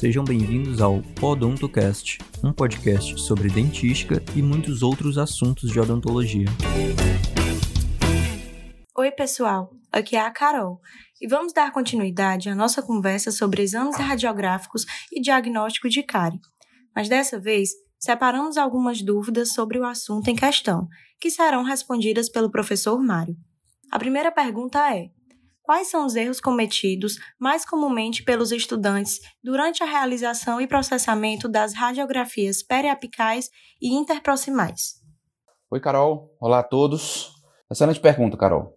Sejam bem-vindos ao Odontocast, um podcast sobre dentística e muitos outros assuntos de odontologia. Oi, pessoal. Aqui é a Carol e vamos dar continuidade à nossa conversa sobre exames radiográficos e diagnóstico de cárie. Mas dessa vez, separamos algumas dúvidas sobre o assunto em questão, que serão respondidas pelo professor Mário. A primeira pergunta é: quais são os erros cometidos mais comumente pelos estudantes durante a realização e processamento das radiografias periapicais e interproximais? Oi, Carol. Olá a todos. Excelente pergunta, Carol.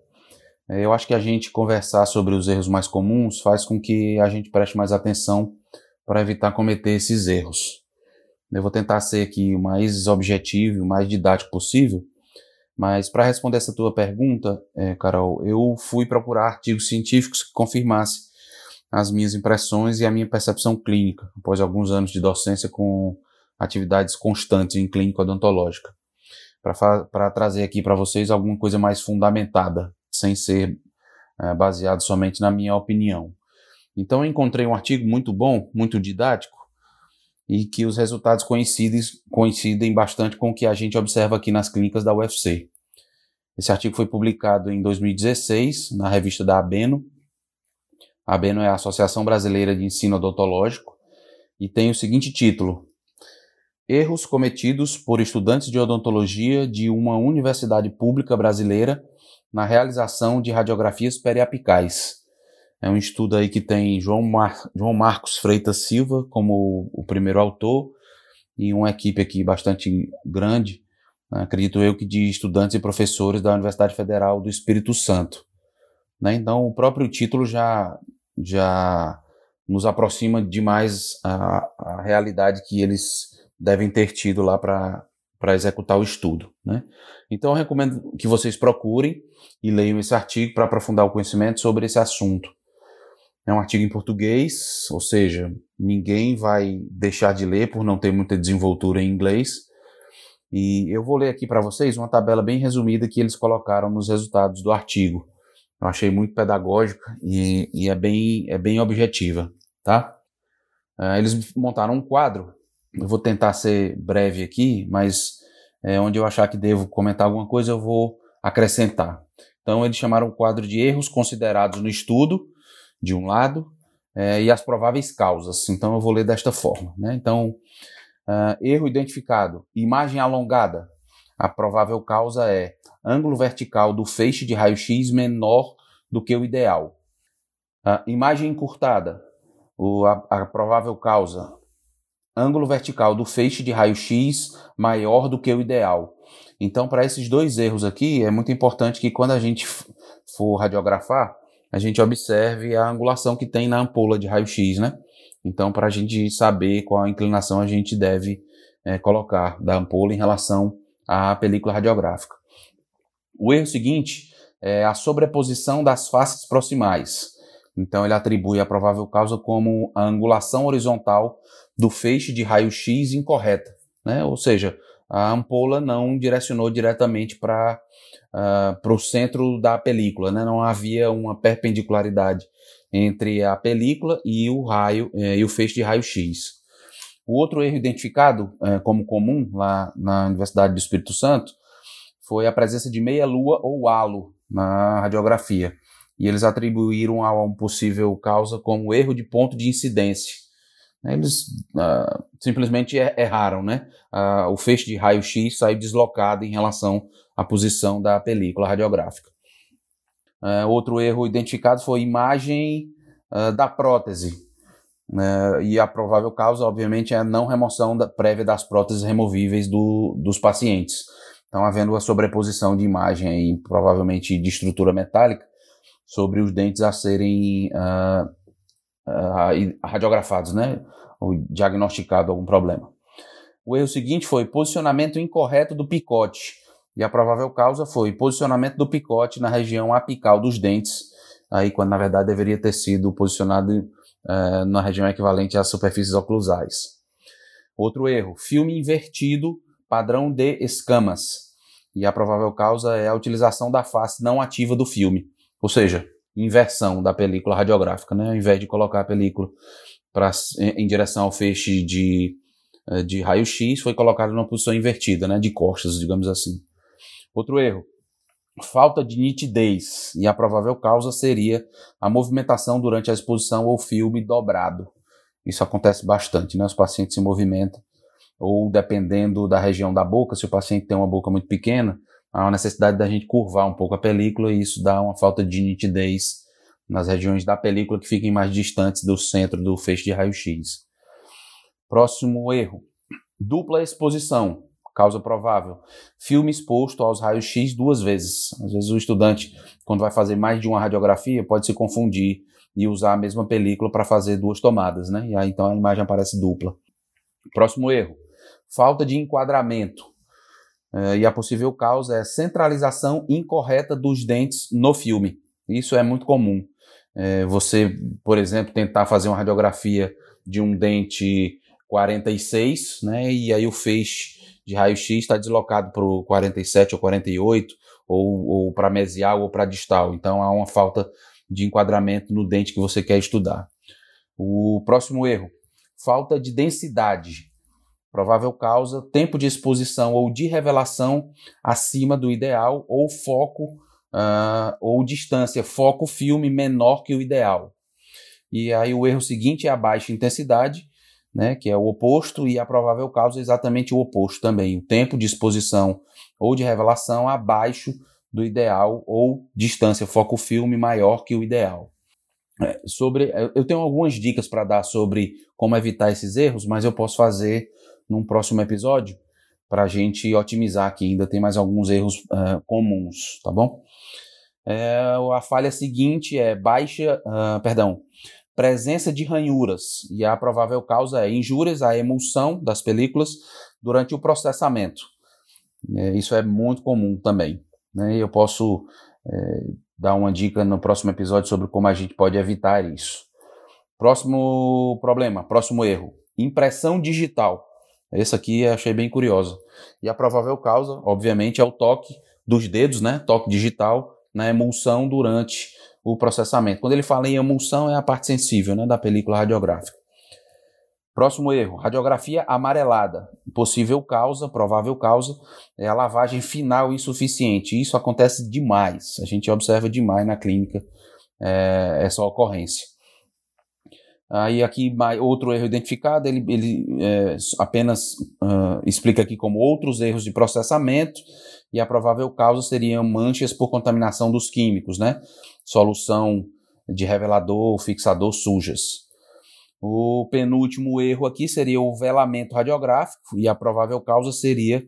É, eu acho que a gente conversar sobre os erros mais comuns faz com que a gente preste mais atenção para evitar cometer esses erros. Eu vou tentar ser aqui o mais objetivo, o mais didático possível, mas para responder essa tua pergunta, é, Carol, eu fui procurar artigos científicos que confirmassem as minhas impressões e a minha percepção clínica, após alguns anos de docência com atividades constantes em clínica odontológica, para trazer aqui para vocês alguma coisa mais fundamentada, sem ser é, baseado somente na minha opinião. Então eu encontrei um artigo muito bom, muito didático, e que os resultados coincidem, coincidem bastante com o que a gente observa aqui nas clínicas da UFC. Esse artigo foi publicado em 2016 na revista da Abeno. A Abeno é a Associação Brasileira de Ensino Odontológico e tem o seguinte título: Erros cometidos por estudantes de odontologia de uma universidade pública brasileira na realização de radiografias periapicais é um estudo aí que tem João, Mar João Marcos Freitas Silva como o primeiro autor e uma equipe aqui bastante grande, né, acredito eu que de estudantes e professores da Universidade Federal do Espírito Santo. Né? Então o próprio título já, já nos aproxima demais a, a realidade que eles devem ter tido lá para para executar o estudo. Né? Então, eu recomendo que vocês procurem e leiam esse artigo para aprofundar o conhecimento sobre esse assunto. É um artigo em português, ou seja, ninguém vai deixar de ler por não ter muita desenvoltura em inglês. E eu vou ler aqui para vocês uma tabela bem resumida que eles colocaram nos resultados do artigo. Eu achei muito pedagógica e, e é, bem, é bem objetiva, tá? Uh, eles montaram um quadro. Eu vou tentar ser breve aqui, mas é, onde eu achar que devo comentar alguma coisa, eu vou acrescentar. Então, eles chamaram o quadro de erros considerados no estudo de um lado, é, e as prováveis causas. Então eu vou ler desta forma. Né? Então, uh, erro identificado, imagem alongada. A provável causa é ângulo vertical do feixe de raio-x menor do que o ideal. Uh, imagem encurtada, o, a, a provável causa ângulo vertical do feixe de raio-x maior do que o ideal. Então, para esses dois erros aqui, é muito importante que quando a gente for radiografar, a gente observe a angulação que tem na ampola de raio-x, né? Então, para a gente saber qual a inclinação a gente deve é, colocar da ampola em relação à película radiográfica. O erro seguinte é a sobreposição das faces proximais. Então, ele atribui a provável causa como a angulação horizontal do feixe de raio-x incorreta, né? Ou seja, a ampola não direcionou diretamente para uh, para o centro da película, né? não havia uma perpendicularidade entre a película e o raio eh, e o feixe de raio-x. O outro erro identificado eh, como comum lá na Universidade do Espírito Santo foi a presença de meia-lua ou halo na radiografia. E eles atribuíram a um possível causa como erro de ponto de incidência. Eles uh, simplesmente er-, erraram, né? Uh, o feixe de raio-x saiu deslocado em relação a posição da película radiográfica. Uh, outro erro identificado foi imagem da prótese. Uh, e a provável causa, obviamente, é a não remoção da, prévia das próteses removíveis do, dos pacientes. Então, havendo a sobreposição de imagem, aí, provavelmente de estrutura metálica, sobre os dentes a serem ah, radiografados, né? ou diagnosticado algum problema. O erro seguinte foi posicionamento incorreto do picote e a provável causa foi posicionamento do picote na região apical dos dentes, aí quando na verdade deveria ter sido posicionado uh, na região equivalente às superfícies oclusais. Outro erro, filme invertido, padrão de escamas. E a provável causa é a utilização da face não ativa do filme, ou seja, inversão da película radiográfica, né? Ao invés de colocar a película pra, em, em direção ao feixe de, eh, de raio-x foi colocado numa posição invertida, né, de costas, digamos assim. Outro erro, falta de nitidez, e a provável causa seria a movimentação durante a exposição ou filme dobrado. Isso acontece bastante, né? Os pacientes se movimentam, ou dependendo da região da boca, se o paciente tem uma boca muito pequena, há uma necessidade da gente curvar um pouco a película e isso dá uma falta de nitidez nas regiões da película que fiquem mais distantes do centro do feixe de raio-x. Próximo erro: dupla exposição causa provável. Filme exposto aos raios-x duas vezes. Às vezes o estudante, quando vai fazer mais de uma radiografia, pode se confundir e usar a mesma película para fazer duas tomadas, né? E aí então a imagem aparece dupla. Próximo erro: falta de enquadramento. Uh, e a possível causa é centralização incorreta dos dentes no filme. Isso é muito comum. É, você, por exemplo, tentar fazer uma radiografia de um dente 46, né? E aí o feixe de raio-x está deslocado para o 47 ou 48, ou, ou para mesial ou para distal. Então há uma falta de enquadramento no dente que você quer estudar. O próximo erro: falta de densidade. Provável causa: tempo de exposição ou de revelação acima do ideal, ou foco uh, ou distância, foco filme menor que o ideal. E aí o erro seguinte é a baixa intensidade, né, que é o oposto, e a provável causa é exatamente o oposto também, o tempo de exposição ou de revelação abaixo do ideal ou distância foco-filme maior que o ideal. É, sobre, eu tenho algumas dicas para dar sobre como evitar esses erros, mas eu posso fazer num próximo episódio para a gente otimizar aqui. Ainda tem mais alguns erros uh, comuns, tá bom? É, a falha seguinte é baixa, uh, perdão, presença de ranhuras, e a provável causa é injúrias à emulsão das películas durante o processamento. É, isso é muito comum também. Né? Eu posso é, dar uma dica no próximo episódio sobre como a gente pode evitar isso. Próximo problema, próximo erro: impressão digital. Esse aqui achei bem curioso. E a provável causa, obviamente, é o toque dos dedos, né? Toque digital na emulsão durante o processamento. Quando ele fala em emulsão, é a parte sensível né, da película radiográfica. Próximo erro: radiografia amarelada. Possível causa, provável causa, é a lavagem final insuficiente. Isso acontece demais. A gente observa demais na clínica é, essa ocorrência. Aí aqui outro erro identificado, ele, ele é, apenas uh, explica aqui como outros erros de processamento e a provável causa seriam manchas por contaminação dos químicos, né? Solução de revelador, fixador sujas. O penúltimo erro aqui seria o velamento radiográfico e a provável causa seria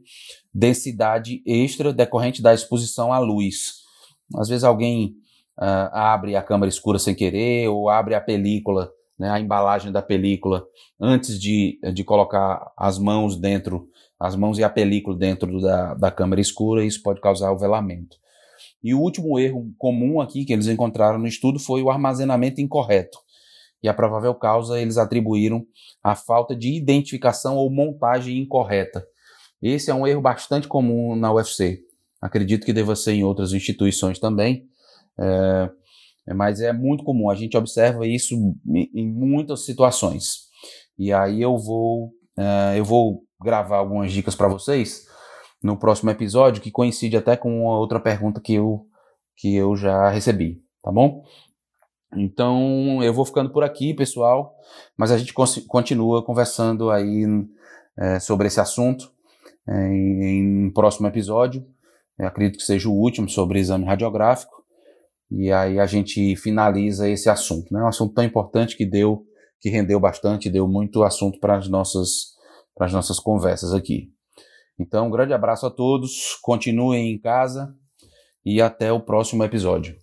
densidade extra decorrente da exposição à luz. Às vezes alguém uh, abre a câmera escura sem querer ou abre a película né, a embalagem da película antes de, de colocar as mãos dentro, as mãos e a película dentro da, da câmera escura, isso pode causar o velamento. E o último erro comum aqui que eles encontraram no estudo foi o armazenamento incorreto. E a provável causa eles atribuíram à falta de identificação ou montagem incorreta. Esse é um erro bastante comum na UFC. Acredito que deva ser em outras instituições também. É, mas é muito comum, a gente observa isso em muitas situações. E aí eu vou, uh, eu vou gravar algumas dicas para vocês no próximo episódio, que coincide até com outra pergunta que eu, que eu já recebi, tá bom? Então eu vou ficando por aqui, pessoal, mas a gente continua conversando aí é, sobre esse assunto é, em, em um próximo episódio. Eu acredito que seja o último sobre exame radiográfico e aí a gente finaliza esse assunto. Né? Um assunto tão importante que deu, que rendeu bastante, deu muito assunto para as nossas, para as nossas conversas aqui. Então, um grande abraço a todos, continuem em casa e até o próximo episódio.